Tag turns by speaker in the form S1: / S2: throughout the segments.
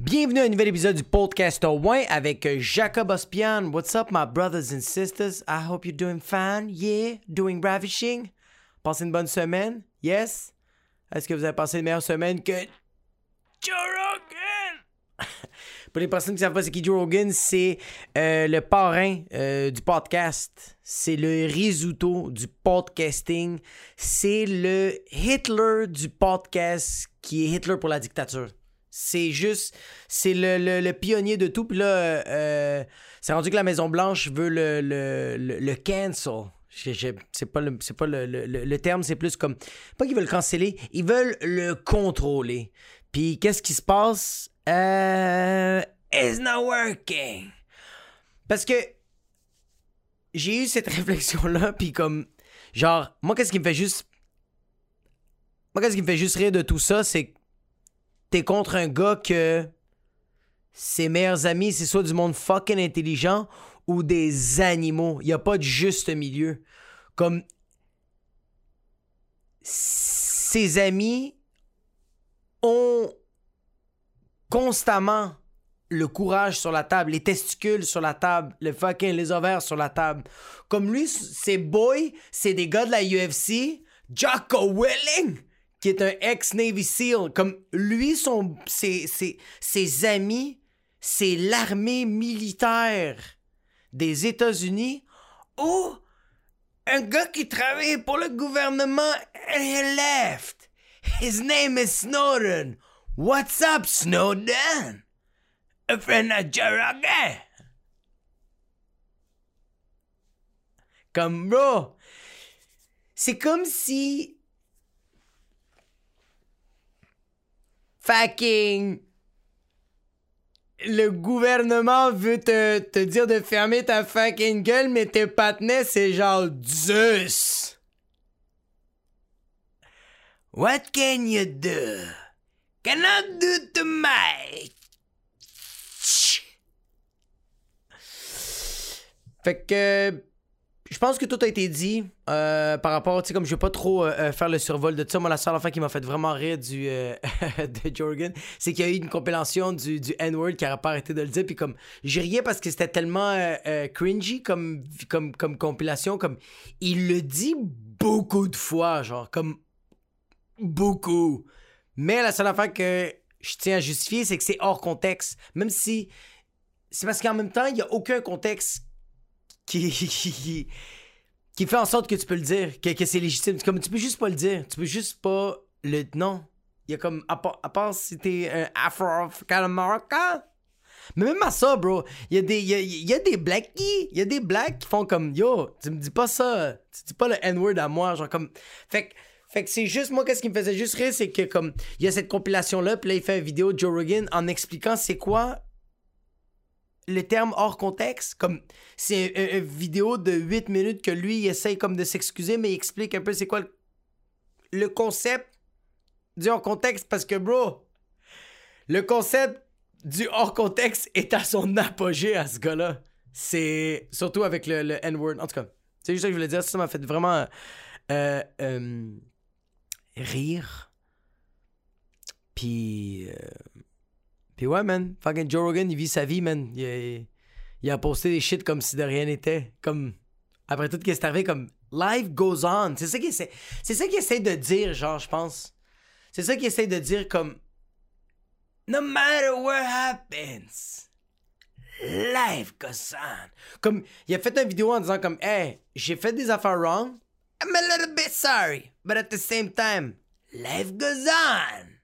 S1: Bienvenue à un nouvel épisode du podcast au avec Jacob Ospian. What's up, my brothers and sisters? I hope you're doing fine. Yeah, doing ravishing. Passez une bonne semaine. Yes? Est-ce que vous avez passé une meilleure semaine que Joe Rogan? Pour les personnes qui ne savent pas c'est qui Joe Rogan, c'est euh, le parrain euh, du podcast. C'est le risotto du podcasting. C'est le Hitler du podcast qui est Hitler pour la dictature. C'est juste, c'est le, le, pionnier de tout. Puis là, euh, euh c'est rendu que la Maison-Blanche veut le, le, le, cancel. C'est pas, le, pas le, terme, c'est plus comme. Pas qu'ils veulent le canceller, ils veulent le contrôler. Puis qu'est-ce qui se passe? Euh. It's not working. Parce que j'ai eu cette réflexion-là, puis comme. Genre, moi, qu'est-ce qui me fait juste. Moi, qu'est-ce qui me fait juste rire de tout ça, c'est t'es contre un gars que ses meilleurs amis, c'est soit du monde fucking intelligent ou des animaux. Il n'y a pas de juste milieu. Comme ses amis ont constamment le courage sur la table, les testicules sur la table, le fucking les ovaires sur la table. Comme lui, ses boys, c'est des gars de la UFC. Jocko Willing, qui est un ex-Navy SEAL. Comme lui, son, ses, ses, ses amis, c'est l'armée militaire des États-Unis. Ou un gars qui travaille pour le gouvernement and he left. His name is Snowden. What's up, Snowden? A friend of Joe Comme bro, c'est comme si fucking le gouvernement veut te, te, dire de fermer ta fucking gueule, mais tes partenaires, c'est genre Zeus. What can you do? Cannot do to my. Fait que je pense que tout a été dit euh, par rapport, tu sais, comme je veux pas trop euh, euh, faire le survol de ça. Moi, la seule affaire qui m'a fait vraiment rire du, de Jorgen, c'est qu'il y a eu une compilation du, du N-word qui a pas arrêté de le dire. Puis comme, j'ai riais parce que c'était tellement cringy comme, comme, comme compilation. Comme, il le dit beaucoup de fois, genre, comme, beaucoup. Mais la seule affaire que je tiens à justifier, c'est que c'est hors contexte. Même si. C'est parce qu'en même temps, il y a aucun contexte qui, qui, fait en sorte que tu peux le dire, que, que c'est légitime. Comme tu peux juste pas le dire. Tu peux juste pas le. Non. Il y a comme. À part, si t'es un Afro-American. Mais même à ça, bro, il y a des, y a, y a des blackies, il y a des blacks qui font comme, yo, tu me dis pas ça, tu dis pas le N-word à moi, genre comme, fait que, fait que c'est juste, moi, qu'est-ce qui me faisait juste rire, c'est que comme, il y a cette compilation-là, puis là, il fait une vidéo Joe Rogan en expliquant c'est quoi le terme hors contexte, comme c'est une, vidéo de 8 minutes que lui, essaye comme de s'excuser, mais il explique un peu c'est quoi le, concept du hors contexte, parce que, bro, le concept du hors contexte est à son apogée à ce gars-là. C'est surtout avec le, N-word. En tout cas, c'est juste ça que je voulais dire. Ça m'a fait vraiment euh, euh, rire. Puis. Euh, puis ouais, man, fucking Joe Rogan, il vit sa vie, man. Il a, posté des shit comme si de rien n'était. Comme, après tout ce qui est arrivé, comme, life goes on. C'est ça qu'il essaie, c'est ça qu'il essaie de dire, genre, je pense. C'est ça qu'il essaie de dire, comme, no matter what happens, life goes on. Comme, il a fait une vidéo en disant, comme, hey, j'ai fait des affaires wrong. I'm a little bit sorry, but at the same time, life goes on.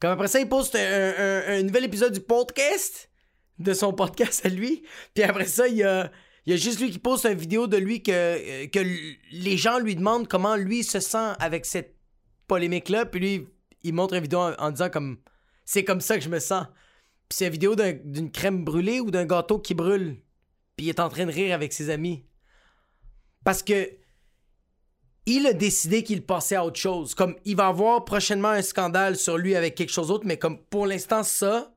S1: Comme après ça, il poste un, nouvel épisode du podcast, de son podcast à lui. Puis après ça, il y a, juste lui qui poste une vidéo de lui que, euh, que les gens lui demandent comment lui se sent avec cette polémique-là. Puis lui, il montre une vidéo en, disant comme c'est comme ça que je me sens. Puis c'est une vidéo d'une crème brûlée ou d'un gâteau qui brûle. Puis il est en train de rire avec ses amis. Parce que il a décidé qu'il passait à autre chose. Comme il va avoir prochainement un scandale sur lui avec quelque chose d'autre, mais comme pour l'instant, ça,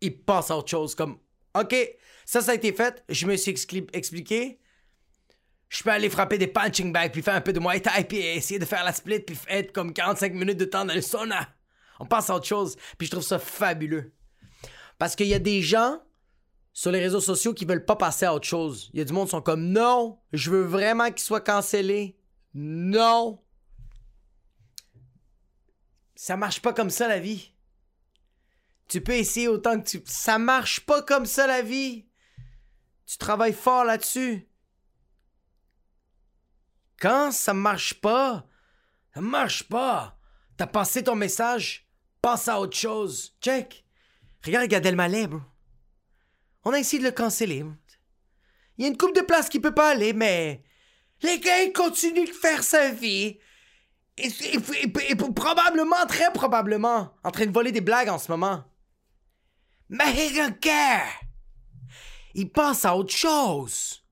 S1: il passe à autre chose. Comme, OK, ça, ça a été fait, je me suis expliqué. Je peux aller frapper des punching bags, puis faire un peu de Muay Thai, puis essayer de faire la split, puis être comme 45 minutes de temps dans le sauna. On passe à autre chose. Puis je trouve ça fabuleux. Parce qu'il y a des gens sur les réseaux sociaux qui veulent pas passer à autre chose. Il y a du monde qui sont comme non, je veux vraiment qu'il soit cancellé. Non. Ça marche pas comme ça la vie. Tu peux essayer autant que tu. Ça marche pas comme ça la vie. Tu travailles fort là-dessus. Quand ça marche pas, ça marche pas. T'as passé ton message, passe à autre chose. Check. Regarde Gad Elmaleh, bro. On a essayé de le canceller. Il y a une coupe de place qui peut pas aller, mais les gars, ils continuent de faire sa vie. Et, probablement, très probablement, en train de voler des blagues en ce moment. Mais il Il pense à autre chose.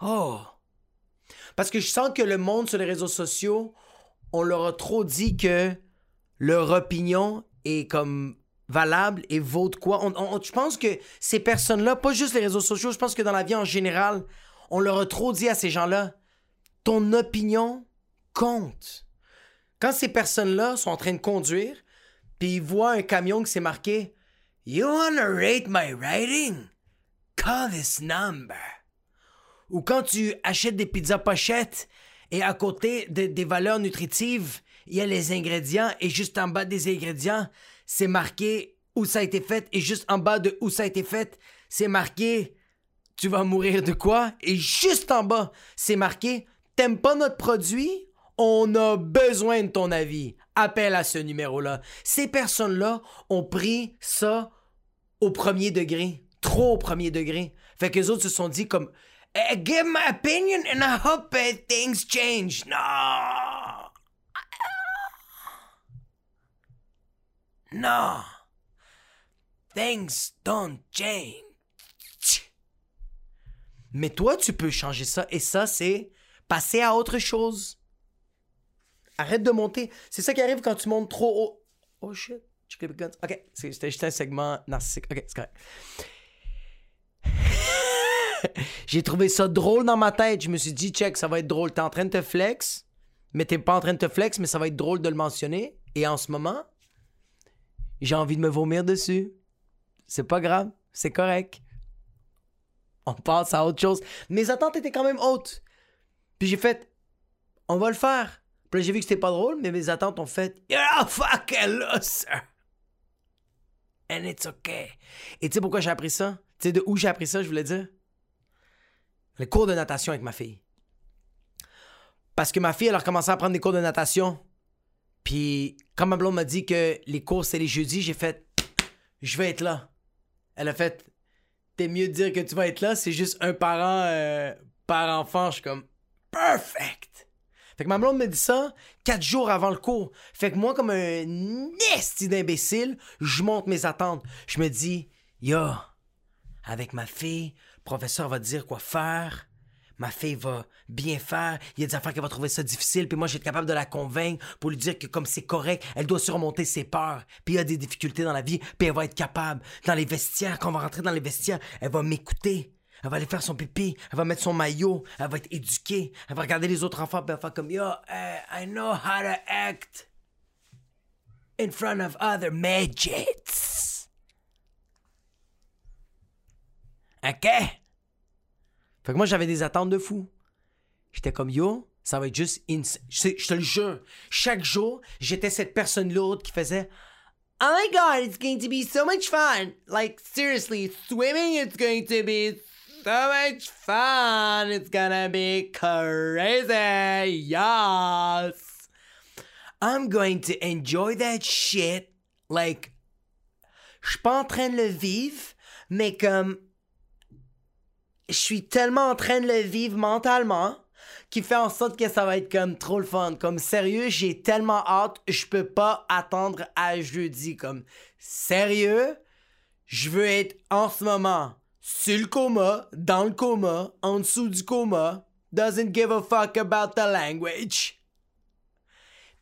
S1: Oh. Parce que je sens que le monde sur les réseaux sociaux, on leur a trop dit que leur opinion est comme valable et vaut de quoi. je pense que ces personnes-là, pas juste les réseaux sociaux, je pense que dans la vie en général, on leur a trop dit à ces gens-là, ton opinion compte. Quand ces personnes-là sont en train de conduire, puis ils voient un camion qui s'est marqué You wanna rate my writing? Call this number. Ou quand tu achètes des pizzas pochettes et à côté des valeurs nutritives, il y a les ingrédients et juste en bas des ingrédients, c'est marqué où ça a été fait et juste en bas de où ça a été fait, c'est marqué tu vas mourir de quoi? Et juste en bas, c'est marqué t'aimes pas notre produit? On a besoin de ton avis. Appelle à ce numéro-là. Ces personnes-là ont pris ça au premier degré. Trop au premier degré. Fait que les autres se sont dit comme eh, Give my opinion and I hope things change. Non! Non! Things don't change. Mais toi, tu peux changer ça. Et ça, c'est passer à autre chose. Arrête de monter. C'est ça qui arrive quand tu montes trop haut. Oh shit. Ok, c'était juste un segment narcissique. Ok, c'est correct. J'ai trouvé ça drôle dans ma tête. Je me suis dit, check, ça va être drôle. T'es en train de te flex, mais t'es pas en train de te flex, mais ça va être drôle de le mentionner. Et en ce moment, j'ai envie de me vomir dessus. C'est pas grave, c'est correct. On passe à autre chose. Mes attentes étaient quand même hautes. Puis j'ai fait, on va le faire. Puis j'ai vu que c'était pas drôle, mais mes attentes ont fait, you're a fucking loser. And it's okay. Et tu sais pourquoi j'ai appris ça? Tu sais de où j'ai appris ça, je voulais dire? Le cours de natation avec ma fille. Parce que ma fille, elle a recommencé à prendre des cours de natation. Puis, quand ma blonde m'a dit que les cours, c'est les jeudis, j'ai fait, je vais être là. Elle a fait, t'es mieux dire que tu vas être là, c'est juste un parent euh, par enfant. Je suis comme, perfect. Fait que ma blonde me dit ça quatre jours avant le cours. Fait que moi, comme un esti d'imbécile, je monte mes attentes. Je me dis, yo, avec ma fille, le professeur va dire quoi faire. Ma fille va bien faire. Il y a des affaires qu'elle va trouver ça difficile. Puis moi, j'ai être capable de la convaincre pour lui dire que comme c'est correct, elle doit surmonter ses peurs. Puis il y a des difficultés dans la vie. Puis elle va être capable. Dans les vestiaires, quand on va rentrer dans les vestiaires, elle va m'écouter. Elle va aller faire son pipi, elle va mettre son maillot, elle va être éduquée, elle va regarder les autres enfants, puis elle va faire comme Yo, uh, I know how to act in front of other midgets. OK? Fait que moi, j'avais des attentes de fou. J'étais comme Yo, ça va être juste. Je te le jure. Chaque jour, j'étais cette personne lourde qui faisait Oh my god, it's going to be so much fun. Like, seriously, swimming, it's going to be so much fun. It's gonna be crazy. Yes. I'm going to enjoy that shit. Like, je suis pas en train de le vivre, mais comme je suis tellement en train de le vivre mentalement qui fait en sorte que ça va être comme trop le fun. Comme sérieux, j'ai tellement hâte, je peux pas attendre à jeudi. Comme sérieux, je veux être en ce moment sur le coma, dans le coma, en dessous du coma, doesn't give a fuck about the language.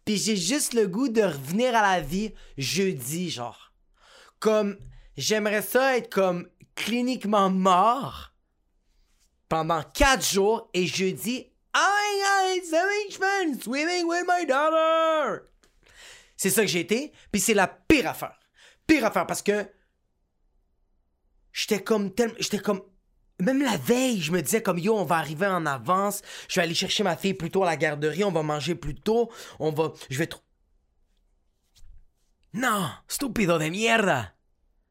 S1: Puis j'ai juste le goût de revenir à la vie jeudi, genre. Comme, j'aimerais ça être comme cliniquement mort pendant quatre jours et jeudi, I got fun swimming with my daughter. C'est ça que j'ai été. Puis c'est la pire affaire. Pire affaire parce que j'étais comme tellement. J'étais comme. Même la veille, je me disais comme yo, on va arriver en avance. Je vais aller chercher ma fille plus tôt à la garderie. On va manger plus tôt. On va. Je vais. Non, stupido de mierda.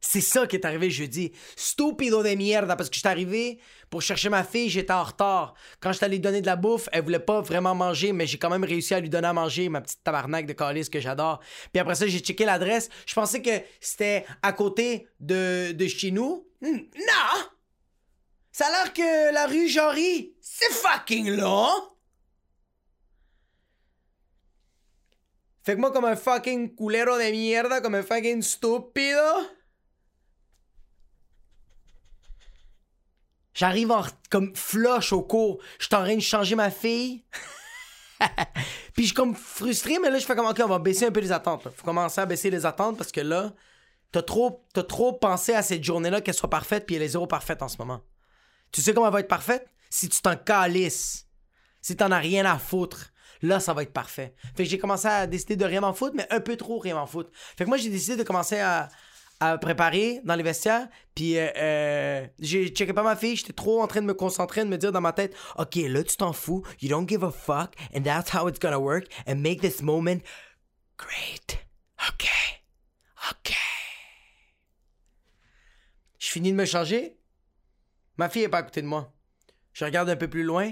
S1: C'est ça qui est arrivé jeudi. Stupido de mierda, parce que je suis arrivé pour chercher ma fille, j'étais en retard. Quand je lui donner de la bouffe, elle voulait pas vraiment manger, mais j'ai quand même réussi à lui donner à manger, ma petite tabarnak de calice que j'adore. Puis après ça, j'ai checké l'adresse. Je pensais que c'était à côté de, chez nous. Non! Ça a l'air que la rue Jory, c'est fucking long! Fait que moi, comme un fucking culero de mierda, comme un fucking stupido. J'arrive en, comme flush au cours. Je suis en train de changer ma fille. Puis je suis comme frustré, mais là, je fais comme, OK, on va baisser un peu les attentes. Faut commencer à baisser les attentes parce que là, t'as trop, t'as trop pensé à cette journée-là qu'elle soit parfaite, puis elle est zéro parfaite en ce moment. Tu sais comment elle va être parfaite? Si tu t'en calisses. Si t'en as rien à foutre. Là, ça va être parfait. Fait que j'ai commencé à décider de rien m'en foutre, mais un peu trop rien m'en foutre. Fait que moi, j'ai décidé de commencer à, à préparer dans les vestiaires. Puis euh, euh, j'ai checké pas ma fille, j'étais trop en train de me concentrer, de me dire dans ma tête, ok, là tu t'en fous, you don't give a fuck, and that's how it's gonna work, and make this moment great. Ok, ok. Je finis de me changer. Ma fille est pas à côté de moi. Je regarde un peu plus loin.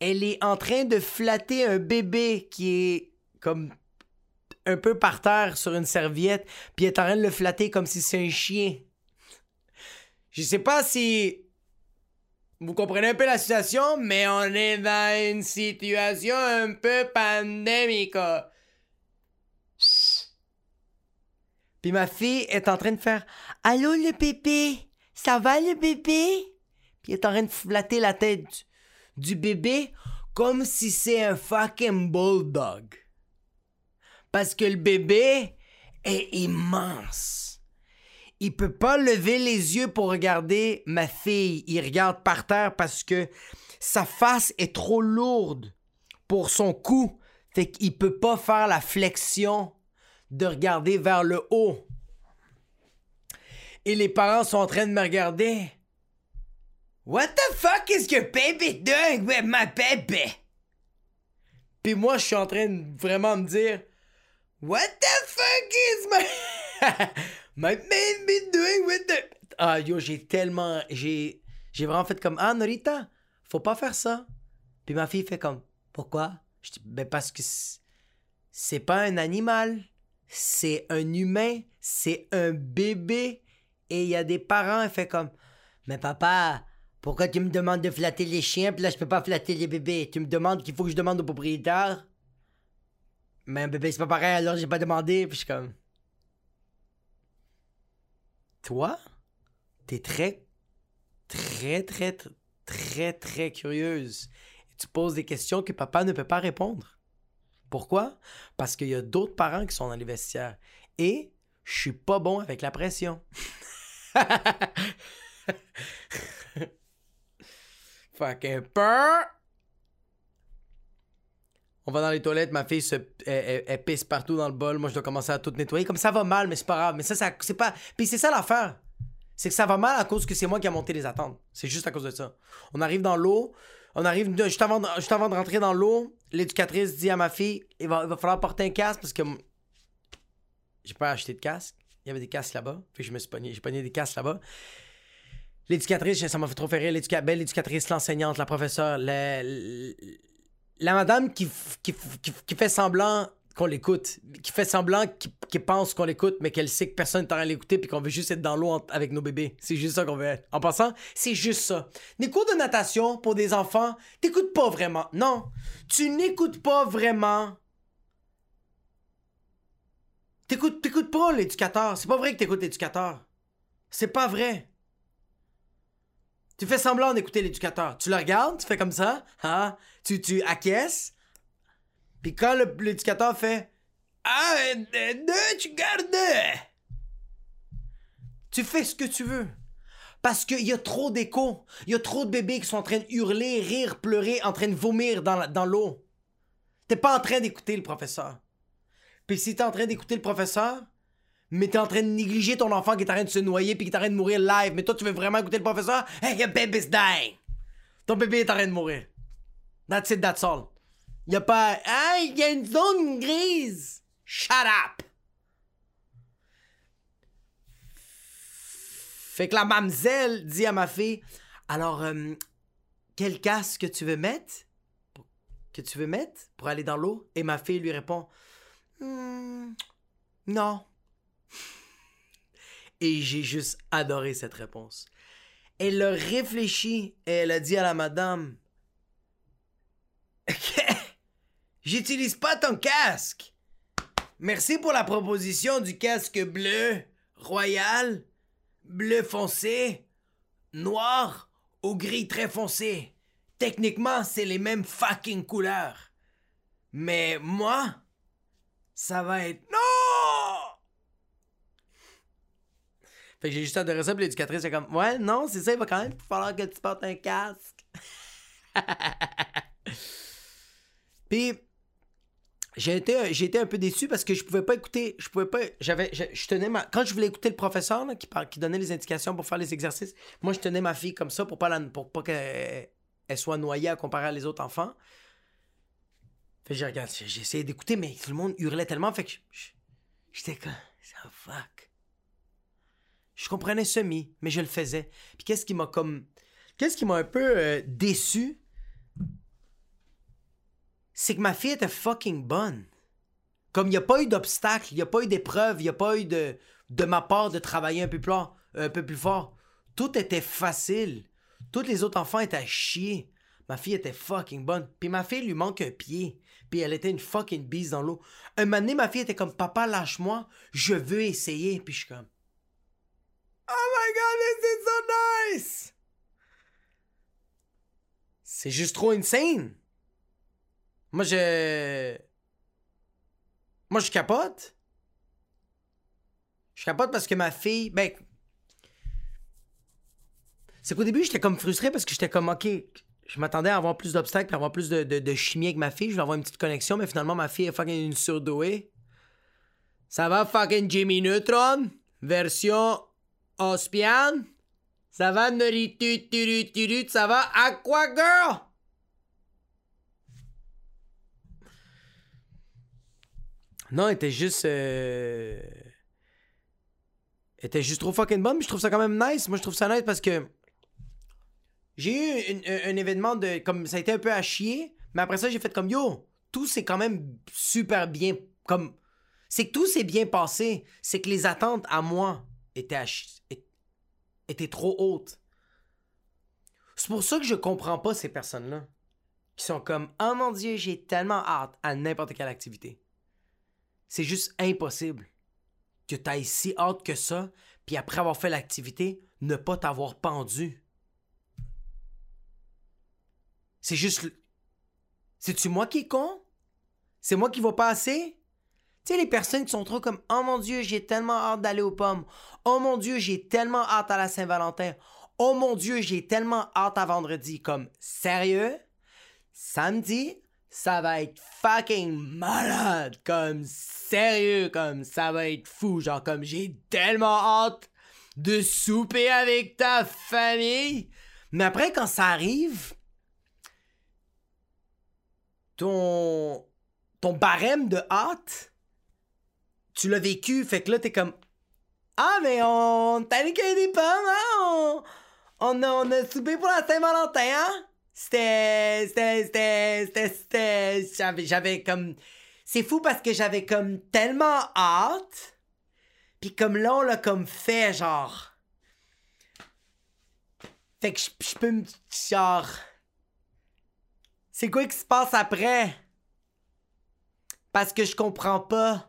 S1: Elle est en train de flatter un bébé qui est comme un peu par terre sur une serviette, puis est en train de le flatter comme si c'est un chien. Je sais pas si vous comprenez un peu la situation, mais on est dans une situation un peu pandémique. Puis ma fille est en train de faire Allô le bébé, ça va le bébé? Puis est en train de flatter la tête du bébé comme si c'est un fucking bulldog. Parce que le bébé est immense. Il peut pas lever les yeux pour regarder ma fille. Il regarde par terre parce que sa face est trop lourde pour son cou. Fait qu'il peut pas faire la flexion de regarder vers le haut. Et les parents sont en train de me regarder. What the fuck is your baby doing with my baby? Puis moi, je suis en train de vraiment me dire, What the fuck is my my baby doing with the Ah yo, j'ai tellement j'ai j'ai vraiment fait comme ah Norita, faut pas faire ça. Puis ma fille fait comme pourquoi? Je ben parce que c'est pas un animal, c'est un humain, c'est un bébé. Et il y a des parents, elle fait comme mais papa, pourquoi tu me demandes de flatter les chiens puis là je peux pas flatter les bébés? Tu me demandes qu'il faut que je demande au propriétaire? Mais bébé, c'est pas pareil, alors j'ai pas demandé. Puis je suis comme. Toi, t'es très, très, très, très, très curieuse. Et tu poses des questions que papa ne peut pas répondre. Pourquoi? Parce qu'il y a d'autres parents qui sont dans les vestiaires. Et je suis pas bon avec la pression. Fucking peur! On va dans les toilettes, ma fille se, elle, pisse partout dans le bol. Moi, je dois commencer à tout nettoyer. Comme ça va mal, mais c'est pas grave. Mais ça, c'est pas. Puis c'est ça l'affaire. C'est que ça va mal à cause que c'est moi qui a monté les attentes. C'est juste à cause de ça. On arrive dans l'eau. On arrive juste avant, rentrer dans l'eau. L'éducatrice dit à ma fille il va, falloir porter un casque parce que j'ai pas acheté de casque. Il y avait des casques là-bas. Puis je me suis pogné. J'ai pogné des casques là-bas. L'éducatrice, ça m'a fait trop faire rire. L'éducatrice, l'enseignante, la professeure, la, la madame qui, qui, fait semblant qu'on l'écoute, qui fait semblant qui, pense qu'on l'écoute, mais qu'elle sait que personne n'est en train de l'écouter puis qu'on veut juste être dans l'eau avec nos bébés. C'est juste ça qu'on veut être. En passant, c'est juste ça. Les cours de natation pour des enfants, t'écoutes pas vraiment. Non, tu n'écoutes pas vraiment. T'écoutes, t'écoutes pas l'éducateur. C'est pas vrai que t'écoutes l'éducateur. C'est pas vrai. Tu fais semblant d'écouter l'éducateur. Tu le regardes, tu fais comme ça, hein? tu, tu acquiesces. Puis quand l'éducateur fait Ah, deux, tu gardes. Tu fais ce que tu veux. Parce qu'il y a trop d'écho. Il y a trop de bébés qui sont en train de hurler, rire, pleurer, en train de vomir dans, dans l'eau. T'es pas en train d'écouter le professeur. Puis si t'es en train d'écouter le professeur, mais t'es en train de négliger ton enfant qui est en train de se noyer puis qui est en train de mourir live, mais toi tu veux vraiment écouter le professeur, hey, your baby's dying. Ton bébé est en train de mourir. That's it, that's all. Y a pas, hey, y a une zone grise. Shut up. Fait que la mamzelle dit à ma fille, alors, euh, quel casque tu veux mettre? Que tu veux mettre pour aller dans l'eau? Et ma fille lui répond, Hmm, non. Et j'ai juste adoré cette réponse. Elle a réfléchi et elle a dit à la madame J'utilise pas ton casque. Merci pour la proposition du casque bleu, royal, bleu foncé, noir ou gris très foncé. Techniquement, c'est les mêmes fucking couleurs. Mais moi, ça va être! Fait que j'ai juste adoré ça, puis l'éducatrice est comme Ouais, non, c'est ça, il va quand même falloir que tu portes un casque. puis j'ai été, j'ai été un peu déçu parce que je pouvais pas écouter, je pouvais pas, j'avais, je, tenais ma, quand je voulais écouter le professeur qui, qui donnait les indications pour faire les exercices, moi je tenais ma fille comme ça pour pas pas qu'elle elle soit noyée à comparer à les autres enfants. Fait que j'ai regardé, j'ai essayé d'écouter, mais tout le monde hurlait tellement, fait que j'étais comme, oh, fuck. Je comprenais semi, mais je le faisais. Puis qu'est-ce qui m'a comme, qu'est-ce qui m'a un peu euh, déçu, c'est que ma fille était fucking bonne. Comme il n'y a pas eu d'obstacle, il n'y a pas eu d'épreuve, il n'y a pas eu de, de ma part de travailler un peu, plus, un peu plus fort. Tout était facile. Tous les autres enfants étaient à chier. Ma fille était fucking bonne. Puis ma fille lui manque un pied. Puis elle était une fucking bise dans l'eau. Un moment donné, ma fille était comme Papa, lâche-moi. Je veux essayer. Puis je suis comme Oh my god, this is so nice! C'est juste trop insane. Moi, je. Moi, je capote. Je capote parce que ma fille. Ben. C'est qu'au début, j'étais comme frustré parce que j'étais comme, OK, je m'attendais à avoir plus d'obstacles, à avoir plus de, chimie avec ma fille. Je vais avoir une petite connexion, mais finalement, ma fille est fucking une surdouée. Ça va, fucking Jimmy Neutron? Version Ospian? Ça va, Noritu, Ça va, Aqua Girl? Non, elle était juste. Euh... Était juste trop fucking bonne, mais je trouve ça quand même nice. Moi, je trouve ça nice parce que j'ai eu un, événement de. Comme ça a été un peu à chier, mais après ça, j'ai fait comme yo, tout s'est quand même super bien. Comme. C'est que tout s'est bien passé. C'est que les attentes à moi étaient trop hautes. C'est pour ça que je comprends pas ces personnes-là. Qui sont comme Oh mon dieu, j'ai tellement hâte à n'importe quelle activité. C'est juste impossible que tu ailles si hâte que ça, puis après avoir fait l'activité, ne pas t'avoir pendu. C'est juste. C'est-tu moi qui est con? C'est moi qui va pas? Tu sais, les personnes qui sont trop comme Oh mon Dieu, j'ai tellement hâte d'aller aux pommes. Oh mon Dieu, j'ai tellement hâte à la Saint-Valentin. Oh mon Dieu, j'ai tellement hâte à vendredi. Comme, sérieux? Samedi, ça va être fucking malade. Comme, sérieux, comme, ça va être fou. Genre, comme, j'ai tellement hâte de souper avec ta famille. Mais après, quand ça arrive, ton, ton barème de hâte, tu l'as vécu, fait que là, t'es comme Ah, mais on t'a cueillir des pommes, hein? On, a, on a soupé pour la Saint-Valentin, hein? C'était. C'était. C'était. C'était. J'avais, j'avais comme. C'est fou parce que j'avais comme tellement hâte. Puis comme là, on l'a comme fait, genre. Fait que je peux me. Genre. C'est quoi qui se passe après? Parce que je comprends pas.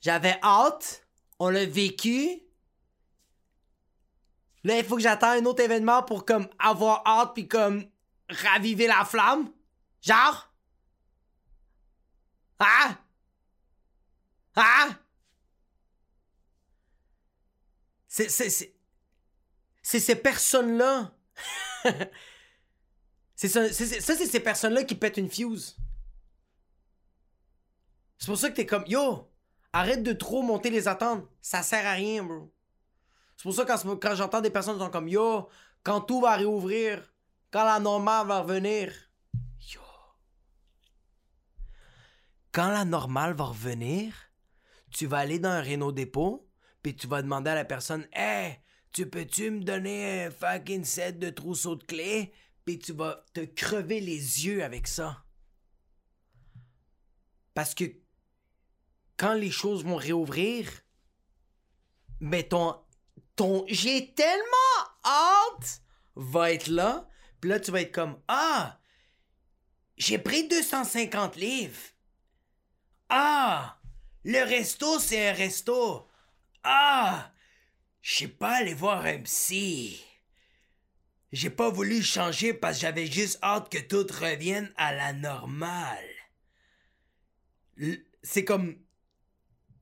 S1: J'avais hâte, on l'a vécu. Là, il faut que j'attende un autre événement pour comme avoir hâte puis comme raviver la flamme. Genre? Ah? Ah? C'est, c'est, c'est, c'est ces personnes-là C'est ça, c'est ces personnes-là qui pètent une fuse. C'est pour ça que t'es comme, yo, arrête de trop monter les attentes. Ça sert à rien, bro. C'est pour ça que quand, j'entends des personnes qui comme, yo, quand tout va réouvrir, quand la normale va revenir, yo. Quand la normale va revenir, tu vas aller dans un Renault dépôt, puis tu vas demander à la personne, hey, tu peux-tu me donner un fucking set de trousseau de clés? Puis tu vas te crever les yeux avec ça. Parce que quand les choses vont réouvrir, mais ton, j'ai tellement hâte va être là. Puis là, tu vas être comme Ah, j'ai pris 250 livres. Ah, le resto, c'est un resto. Ah, je sais pas aller voir un psy. J'ai pas voulu changer parce que j'avais juste hâte que tout revienne à la normale. C'est comme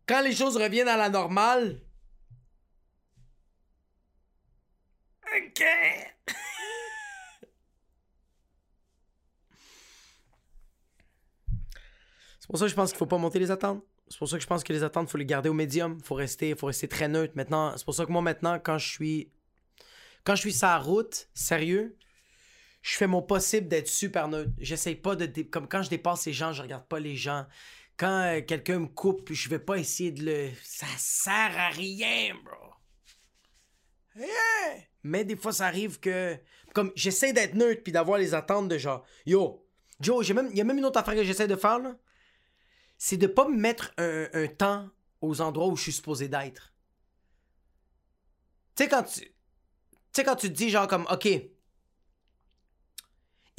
S1: quand les choses reviennent à la normale. Ok. C'est pour ça que je pense qu'il faut pas monter les attentes. C'est pour ça que je pense que les attentes, faut les garder au médium. Faut rester, faut rester très neutre. Maintenant, c'est pour ça que moi maintenant, quand je suis, quand je suis sur la route, sérieux, je fais mon possible d'être super neutre. J'essaye pas de, comme quand je dépasse les gens, je regarde pas les gens quand euh, quelqu'un me coupe, je vais pas essayer de le. Ça sert à rien, bro. Mais des fois, ça arrive que. Comme j'essaie d'être neutre puis d'avoir les attentes de genre. Yo, Joe, même... il y a même une autre affaire que j'essaie de faire, là. C'est de pas me mettre un, temps aux endroits où je suis supposé d'être. Tu sais, quand tu. Tu sais, quand tu te dis genre comme, OK,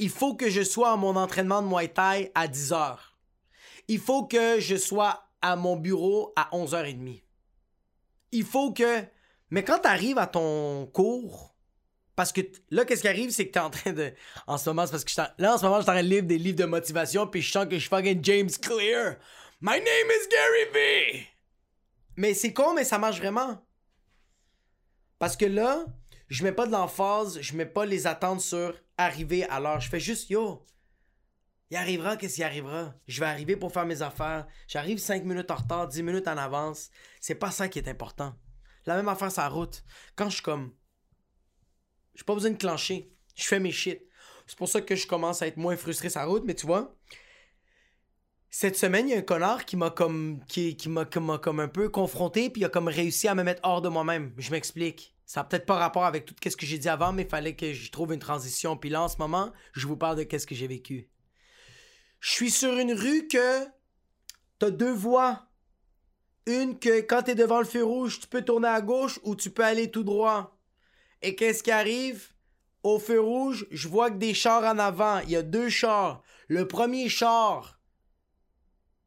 S1: il faut que je sois à mon entraînement de Muay Thai à 10 heures il faut que je sois à mon bureau à 11h30. Il faut que... Mais quand tu arrives à ton cours, parce que là, qu'est-ce qui arrive, c'est que tu es en train de... En ce moment, c'est parce que je là, en ce moment, je suis en des livres de motivation, puis je sens que je suis fucking James Clear. My name is Gary V. Mais c'est con, mais ça marche vraiment. Parce que là, je mets pas de l'emphase, je mets pas les attentes sur arriver à l'heure. Je fais juste, yo, il arrivera qu'est-ce qui arrivera? Je vais arriver pour faire mes affaires. J'arrive 5 minutes en retard, 10 minutes en avance. C'est pas ça qui est important. La même affaire sur route. Quand je suis comme. J'ai pas besoin de clencher. Je fais mes shit. C'est pour ça que je commence à être moins frustré sur route, mais tu vois. Cette semaine, il y a un connard qui m'a comme. qui, qui m'a comme, un peu confronté, puis il a comme réussi à me mettre hors de moi-même. Je m'explique. Ça n'a peut-être pas rapport avec tout ce que j'ai dit avant, mais il fallait que je trouve une transition. Puis là, en ce moment, je vous parle de ce que j'ai vécu. Je suis sur une rue que t'as deux voies. Une que quand t'es devant le feu rouge, tu peux tourner à gauche ou tu peux aller tout droit. Et qu'est-ce qui arrive? Au feu rouge, je vois que des chars en avant. Il y a deux chars. Le premier char,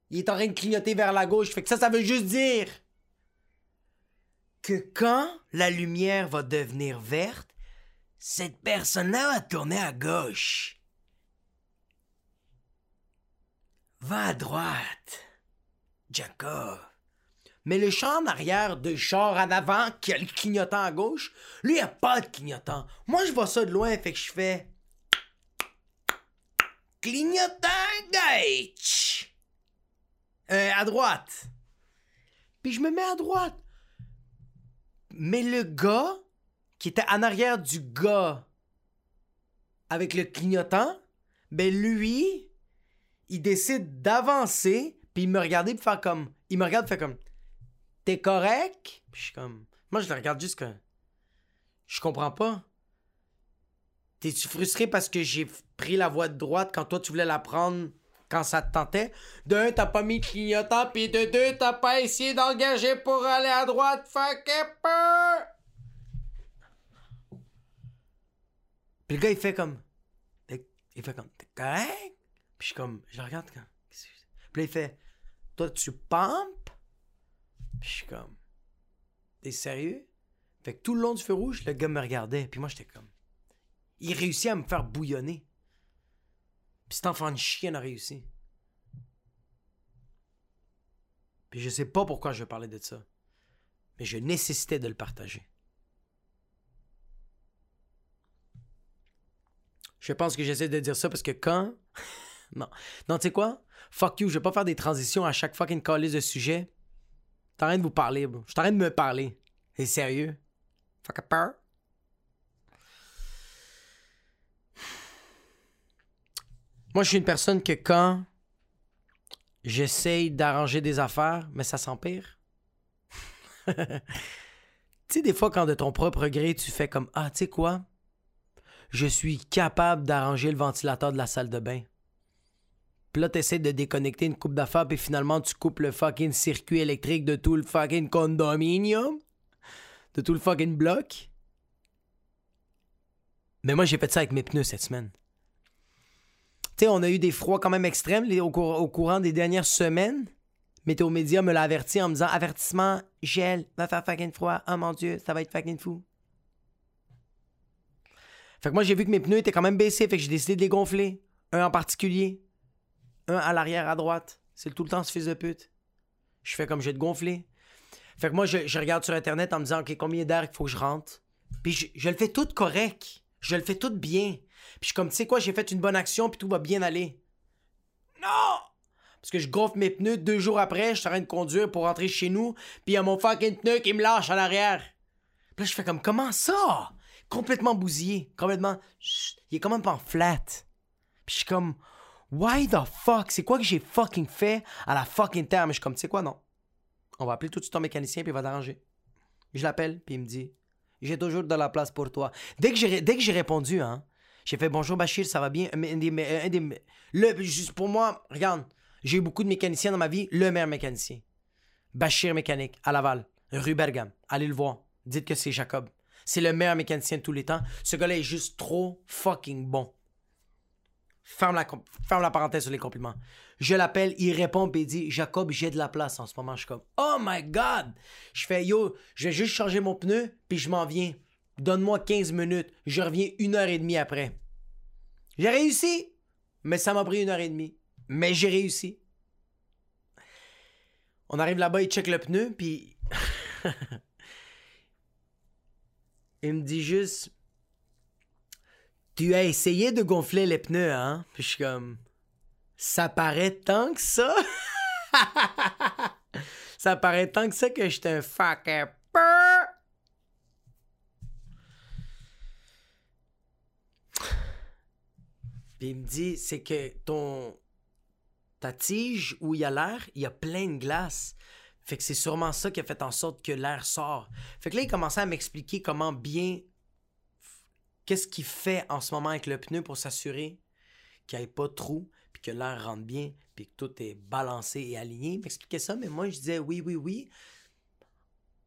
S1: il est en train de clignoter vers la gauche. Fait que ça, ça veut juste dire que quand la lumière va devenir verte, cette personne-là va tourner à gauche. Va à droite. Jacob. Mais le char en arrière de char en avant qui a le clignotant à gauche, lui, il a pas de clignotant. Moi, je vois ça de loin, fait que je fais. Clignotant gauche. Euh, à droite. Puis je me mets à droite. Mais le gars qui était en arrière du gars avec le clignotant, ben lui, il décide d'avancer, puis il me regarde pour faire comme. Il me regarde, fait comme. T'es correct? Puis je suis comme. Moi, je le regarde juste que. Je comprends pas. T'es-tu frustré parce que j'ai pris la voie de droite quand toi tu voulais la prendre quand ça te tentait? De un, t'as pas mis de clignotant, puis de deux, t'as pas essayé d'engager pour aller à droite. Fuck peur! Puis le gars, il fait comme. Il fait comme. T'es correct? Puis je suis comme, je regarde quand. Puis là, il fait, toi, tu pompes? Puis je suis comme, t'es sérieux? Fait que tout le long du feu rouge, le gars me regardait. Puis moi, j'étais comme, il réussit à me faire bouillonner. Puis cet enfant de chien a réussi. Puis je sais pas pourquoi je parlais de ça. Mais je nécessitais de le partager. Je pense que j'essaie de dire ça parce que quand non. Non, tu sais quoi? Fuck you, je vais pas faire des transitions à chaque fucking calice de sujet. T'arrêtes de vous parler, bro. Je t'arrête de me parler. C'est sérieux? Fuck a peur? Moi, je suis une personne que quand j'essaye d'arranger des affaires, mais ça s'empire. tu sais, des fois, quand de ton propre gré, tu fais comme Ah, tu sais quoi? Je suis capable d'arranger le ventilateur de la salle de bain. Puis là, t'essaies de déconnecter une coupe d'affaires, puis finalement, tu coupes le fucking circuit électrique de tout le fucking condominium, de tout le fucking bloc. Mais moi, j'ai fait ça avec mes pneus cette semaine on a eu des froids quand même extrêmes au, courant des dernières semaines. Météo Média me l'a averti en me disant avertissement, gel, va faire fucking froid. Oh mon dieu, ça va être fucking fou. Fait que moi, j'ai vu que mes pneus étaient quand même baissés, fait que j'ai décidé de les gonfler. Un en particulier. À l'arrière à droite. C'est tout le temps ce fils de pute. Je fais comme je vais te gonfler. Fait que moi, je, regarde sur Internet en me disant, OK, combien d'air il faut que je rentre? Puis je, je, le fais tout correct. Je le fais tout bien. Puis je suis comme, tu sais quoi, j'ai fait une bonne action, puis tout va bien aller. Non! Parce que je gonfle mes pneus deux jours après, je suis en train de conduire pour rentrer chez nous, puis il y a mon fucking pneu qui me lâche à l'arrière. Puis là, je fais comme, comment ça? Complètement bousillé, complètement. il est quand même pas en flat. Puis je suis comme, why the fuck? C'est quoi que j'ai fucking fait à la fucking terre? Mais je suis comme, tu sais quoi, non. On va appeler tout de suite ton mécanicien, puis il va t'arranger. Je l'appelle, puis il me dit, j'ai toujours de la place pour toi. Dès que j'ai, répondu, hein, j'ai fait bonjour Bachir, ça va bien? Mais, le, juste pour moi, regarde, j'ai eu beaucoup de mécaniciens dans ma vie. Le meilleur mécanicien. Bachir Mécanique, à Laval, rue Bergam. Allez le voir. Dites que c'est Jacob. C'est le meilleur mécanicien de tous les temps. Ce gars-là est juste trop fucking bon. Ferme la, ferme la parenthèse sur les compliments. Je l'appelle, il répond, et il dit Jacob, j'ai de la place en ce moment. Je suis comme Oh my god Je fais Yo, je vais juste changer mon pneu, puis je m'en viens. Donne-moi 15 minutes. Je reviens une heure et demie après. J'ai réussi, mais ça m'a pris une heure et demie. Mais j'ai réussi. On arrive là-bas, il check le pneu, puis. il me dit juste Tu as essayé de gonfler les pneus, hein? Puis je suis comme Ça paraît tant que ça? Ça paraît tant que ça que j'étais un fucker Puis il me dit, c'est que ton ta tige où il y a l'air, il y a plein de glace. Fait que c'est sûrement ça qui a fait en sorte que l'air sort. Fait que là, il commençait à m'expliquer comment bien. Qu'est-ce qu'il fait en ce moment avec le pneu pour s'assurer qu'il n'y ait pas de trou, puis que l'air rentre bien, puis que tout est balancé et aligné? Il m'expliquait ça, mais moi, je disais oui, oui, oui.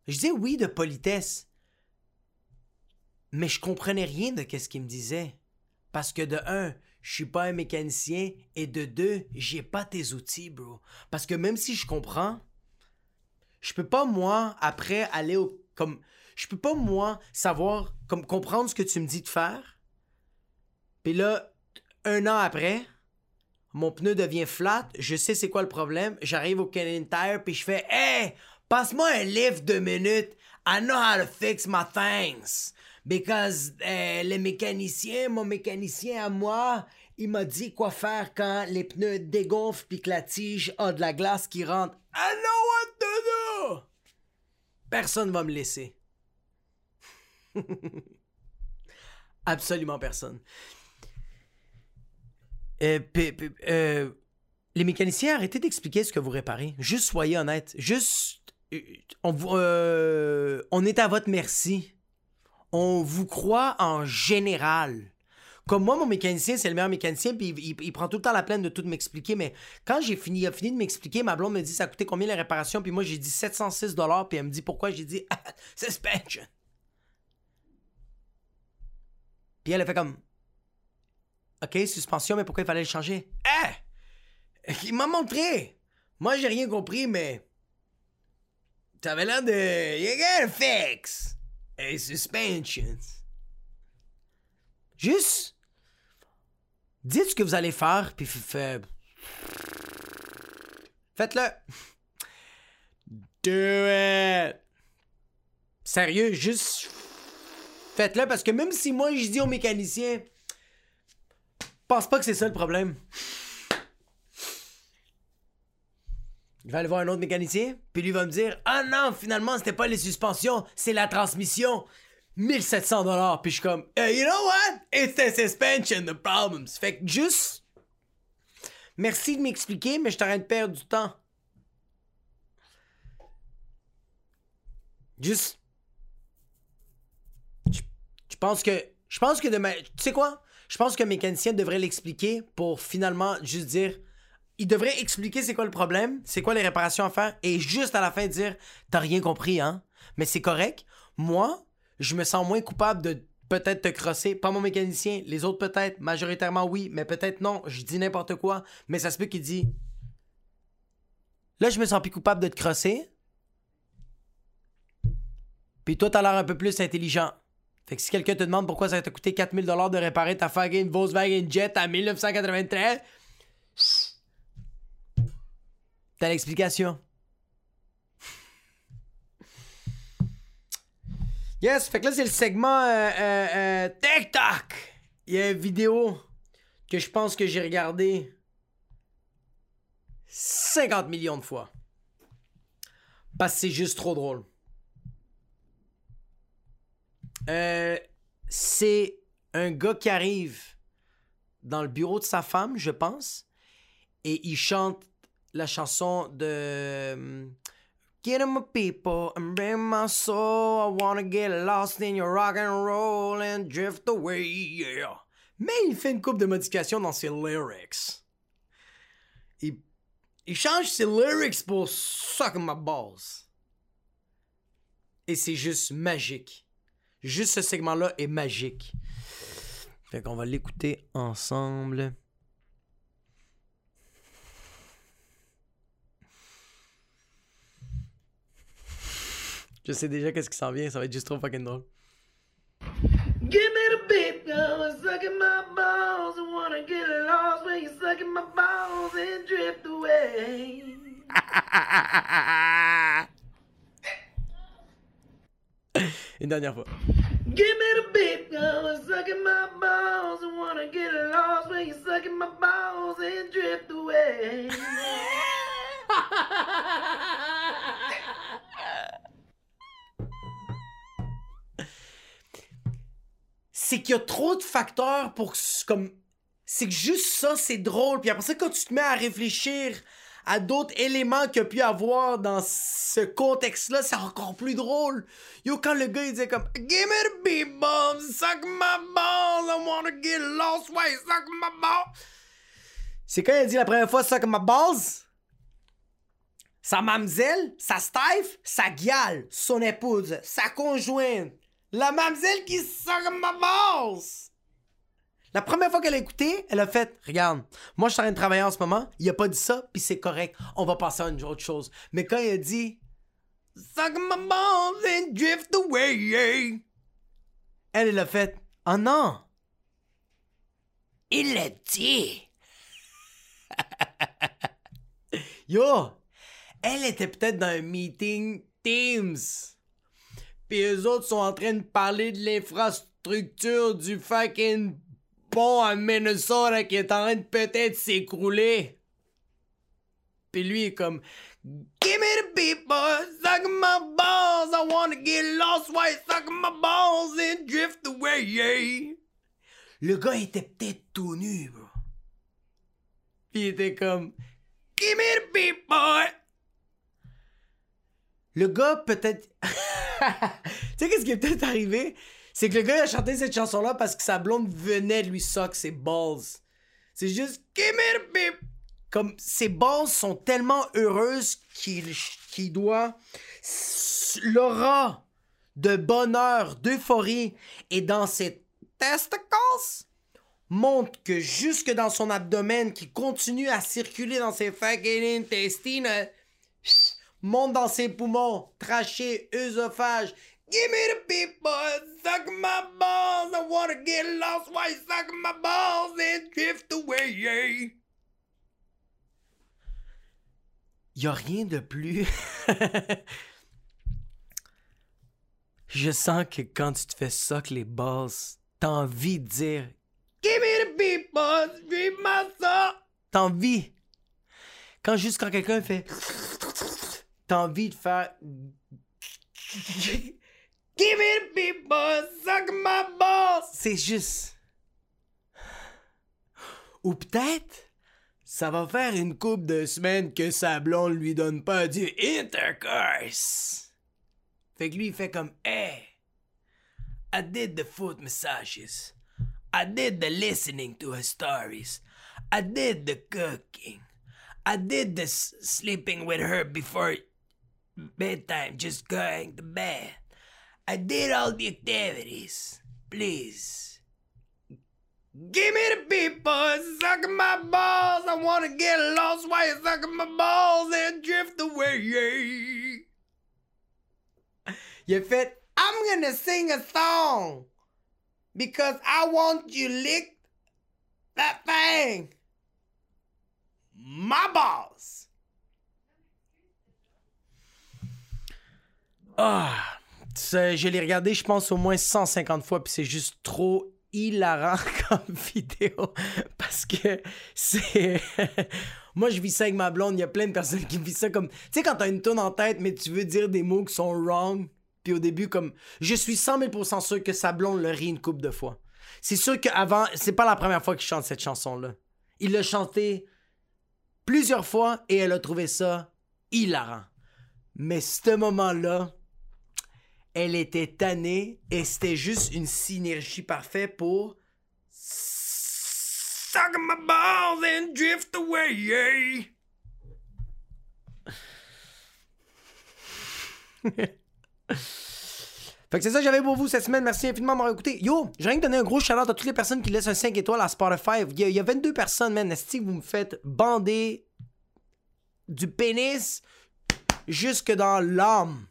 S1: Je disais oui de politesse. Mais je comprenais rien de ce qu'il me disait. Parce que de un, je suis pas un mécanicien et de deux, j'ai pas tes outils, bro. Parce que même si je comprends, je peux pas moi après aller au je peux pas moi savoir comprendre ce que tu me dis de faire. Puis là, un an après, mon pneu devient flat, je sais c'est quoi le problème, j'arrive au Canadian Tire puis je fais "Hey, passe-moi un lift de minutes. I know how to fix my things." because euh, le mécanicien, mon mécanicien à moi, il m'a dit quoi faire quand les pneus dégonflent puis que la tige a de la glace qui rentre. I know what to do! Personne va me laisser. Absolument personne. Euh, euh, les mécaniciens, arrêtez d'expliquer ce que vous réparez. Juste soyez honnête. Juste. On, on est à votre merci on vous croit en général. Comme moi, mon mécanicien, c'est le meilleur mécanicien, puis il, prend tout le temps la peine de tout m'expliquer. Mais quand j'ai fini, il a fini de m'expliquer, ma blonde me dit ça a coûté combien la réparation, puis moi j'ai dit 706 dollars, puis elle me dit pourquoi, j'ai dit suspension. Puis elle a fait comme OK, suspension, mais pourquoi il fallait le changer? Eh Il m'a montré Moi j'ai rien compris, mais. T'avais l'air de. You gotta fix et suspensions. Juste, dites ce que vous allez faire, puis faites. Faites-le. Do it. Sérieux, juste Faites-le parce que même si moi je dis au mécanicien, pense pas que c'est ça le problème. Je vais aller voir un autre mécanicien, puis lui va me dire Ah non, finalement, c'était pas les suspensions, c'est la transmission. 1700 dollars, puis je suis comme hey, You know what? It's the suspension, the problems. Fait que juste. Merci de m'expliquer, mais je t'arrête de perdre du temps. Juste. Je pense que. Je pense que demain. Tu sais quoi? Je pense que mécanicien devrait l'expliquer pour finalement juste dire il devrait expliquer c'est quoi le problème, c'est quoi les réparations à faire, et juste à la fin dire T'as rien compris, hein? Mais c'est correct. Moi, je me sens moins coupable de peut-être te crosser. Pas mon mécanicien, les autres peut-être, majoritairement oui, mais peut-être non. Je dis n'importe quoi, mais ça se peut qu'il dit Là, je me sens plus coupable de te crosser. Puis toi, t'as l'air un peu plus intelligent. Fait que si quelqu'un te demande pourquoi ça t'a coûté 4000$ de réparer ta fucking Volkswagen Jet à 1993, T'as l'explication. Yes, fait que là, c'est le segment euh, euh, euh, TikTok. Il y a une vidéo que je pense que j'ai regardé 50 millions de fois. Parce que c'est juste trop drôle. C'est un gars qui arrive dans le bureau de sa femme, je pense, et il chante la chanson de Get my people and bring my soul. I wanna get lost in your rock and roll and drift away, yeah. Mais il fait une coupe de modifications dans ses lyrics. Il, il change ses lyrics pour Suck my balls. Et c'est juste magique. Juste ce segment-là est magique. Fait qu'on va l'écouter ensemble. Je sais déjà qu'est-ce qui s'en vient, ça va être juste trop fucking drôle. Give me the beat, sucking my balls. I wanna get lost when you're sucking my balls and drift away. Une dernière fois. Give me the beat, girl, sucking my balls. I wanna get lost when you're sucking my balls and drift away. c'est qu'il y a trop de facteurs pour comme c'est que juste ça c'est drôle puis après ça quand tu te mets à réfléchir à d'autres éléments qu'il y a pu avoir dans ce contexte-là, c'est encore plus drôle. Yo, quand le gars, il disait comme « Give me the bomb, suck my balls, I wanna get lost, why suck my balls. » C'est quand il a dit la première fois « Suck my balls », sa mamzelle, sa stife, sa guiale, son épouse, sa conjointe, la mamzelle qui sort ma base! La première fois qu'elle a écouté, elle a fait Regarde, moi je suis en train de travailler en ce moment, il a pas dit ça, puis c'est correct, on va passer à une autre chose. Mais quand il a dit Suck my balls and drift away, elle, elle a fait Oh non! Il l'a dit! Yo! Elle était peut-être dans un meeting Teams Pis eux autres sont en train de parler de l'infrastructure du fucking pont à Minnesota qui est en train de peut-être s'écrouler. Pis lui est comme Give me the boy, suck my balls. I wanna get lost while suck my balls and drift away. Le gars était peut-être tout nu, bro. Pis il était comme Give me the boy. Le gars peut-être tu sais, qu'est-ce qui est peut-être arrivé? C'est que le gars a chanté cette chanson-là parce que sa blonde venait lui sock ses balls. C'est juste, beep. Comme ses balls sont tellement heureuses qu'il doit. L'aura de bonheur, d'euphorie et dans ses testicles montre que jusque dans son abdomen qui continue à circuler dans ses fucking intestines monte dans ses poumons, trachée, œsophage. Give me the beat, boy, suck my balls. I wanna get lost while you suck my balls and drift away. Y a rien de plus. Je sens que quand tu te fais suck les balls, t'as envie de dire Give me the beat, boy, dream my soul. T'as envie. Quand juste quand quelqu'un fait t'as envie de faire. Give me the people, suck my balls! C'est juste. Ou peut-être, ça va faire une couple de semaines que sa blonde lui donne pas du intercourse. Fait que lui, il fait comme, hey, I did the foot massages. I did the listening to her stories. I did the cooking. I did the sleeping with her before bedtime, just going to bed. I did all the activities. Please. Give me the people sucking my balls. I wanna get lost while you're sucking my balls and drift away. You fit? I'm gonna sing a song because I want you lick that thing. My balls. Ah, je l'ai regardé, je pense, au moins 150 fois, puis c'est juste trop hilarant comme vidéo parce que c'est. Moi, je vis ça avec ma blonde. Il y a plein de personnes qui vivent ça comme. Tu sais, quand t'as une tonne en tête, mais tu veux dire des mots qui sont wrong, puis au début, comme. Je suis 100 000% sûr que sa blonde le rit une coupe de fois. C'est sûr qu'avant, c'est pas la première fois qu'il chante cette chanson-là. Il l'a chanté plusieurs fois et elle a trouvé ça hilarant. Mais ce moment-là, elle était tannée et c'était juste une synergie parfaite pour suck my balls and drift away. Fait que c'est ça que j'avais pour vous cette semaine. Merci infiniment de m'avoir écouté. Yo, j'ai rien que donner un gros shout à toutes les personnes qui laissent un 5 étoiles à Spotify. Il y a, il y a 22 personnes, man. Est-ce que vous me faites bander du pénis jusque dans l'âme?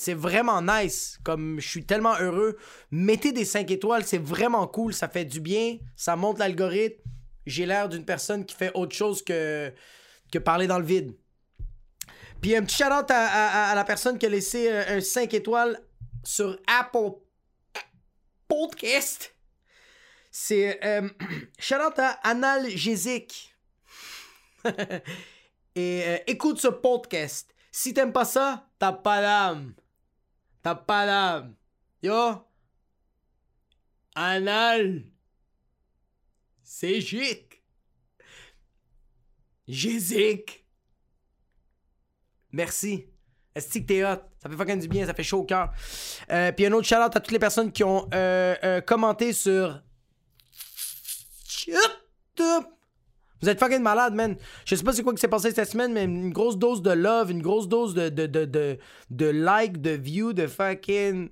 S1: C'est vraiment nice. Comme je suis tellement heureux. Mettez des 5 étoiles, c'est vraiment cool. Ça fait du bien. Ça monte l'algorithme. J'ai l'air d'une personne qui fait autre chose que, parler dans le vide. Puis un petit shout à, la personne qui a laissé euh, un 5 étoiles sur Apple Podcast. C'est euh, shout out à Analgésique. Et euh, écoute ce podcast. Si t'aimes pas ça, t'as pas d'âme. Pas d'âme. Yo. Anal. C'est chic. Jésique. Merci. Est-ce que t'es hot? Ça fait fucking du bien, ça fait chaud au cœur. Euh, puis un autre shout à toutes les personnes qui ont euh, euh, commenté sur. Vous êtes fucking malade, man. Je sais pas c'est quoi qui s'est passé cette semaine, mais une grosse dose de love, une grosse dose de, de, de, de, like, de view, de fucking.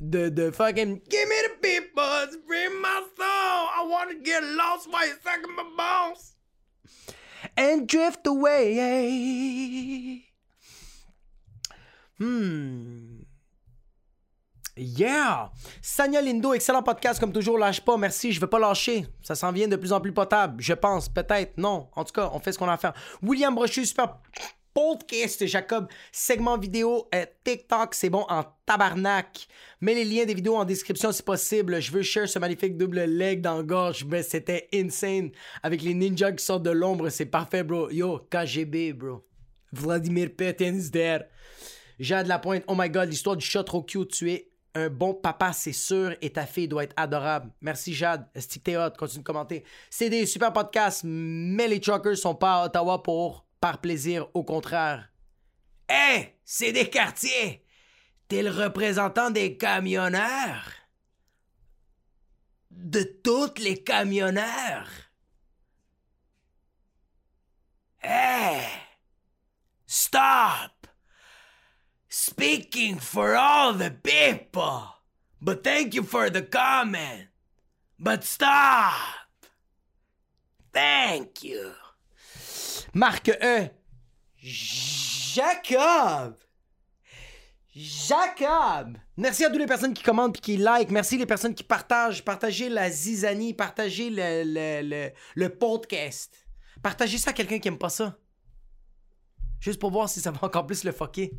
S1: De, de fucking. Give me the people, bring my soul. I wanna get lost while you're sucking my bones. And drift away. Hmm. Yeah! Sanya Lindo, excellent podcast comme toujours, lâche pas, merci, je vais pas lâcher. Ça s'en vient de plus en plus potable, je pense, peut-être, non. En tout cas, on fait ce qu'on a à faire. William Brochu, super podcast, Jacob, segment vidéo, euh, TikTok, c'est bon en tabarnak. Mets les liens des vidéos en description si possible. Je veux share ce magnifique double leg dans la gorge, mais c'était insane. Avec les ninjas qui sortent de l'ombre, c'est parfait, bro. Yo, KGB, bro. Vladimir Putin is there. Jade Lapointe, oh my god, l'histoire du chat trop cute, tu un bon papa, c'est sûr, et ta fille doit être adorable. Merci Jade, est t'es continue de commenter. C'est des super podcasts, mais les truckers sont pas à Ottawa pour par plaisir, au contraire. Hé, c'est des quartiers! T'es le représentant des camionneurs? De toutes les camionneurs? Hé! Stop! Speaking for all the people. But thank you for the comment. But stop. Thank you. Marque E. Jacob. Jacob. Merci à toutes les personnes qui commentent et qui like. Merci les personnes qui partagent. Partagez la zizanie. Partagez le, le, le, le podcast. Partagez ça à quelqu'un qui aime pas ça. Juste pour voir si ça va encore plus le fucker.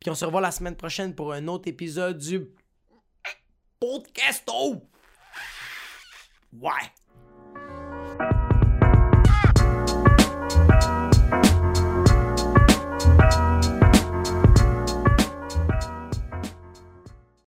S1: Puis on se revoit la semaine prochaine pour un autre épisode du podcast. Ouais.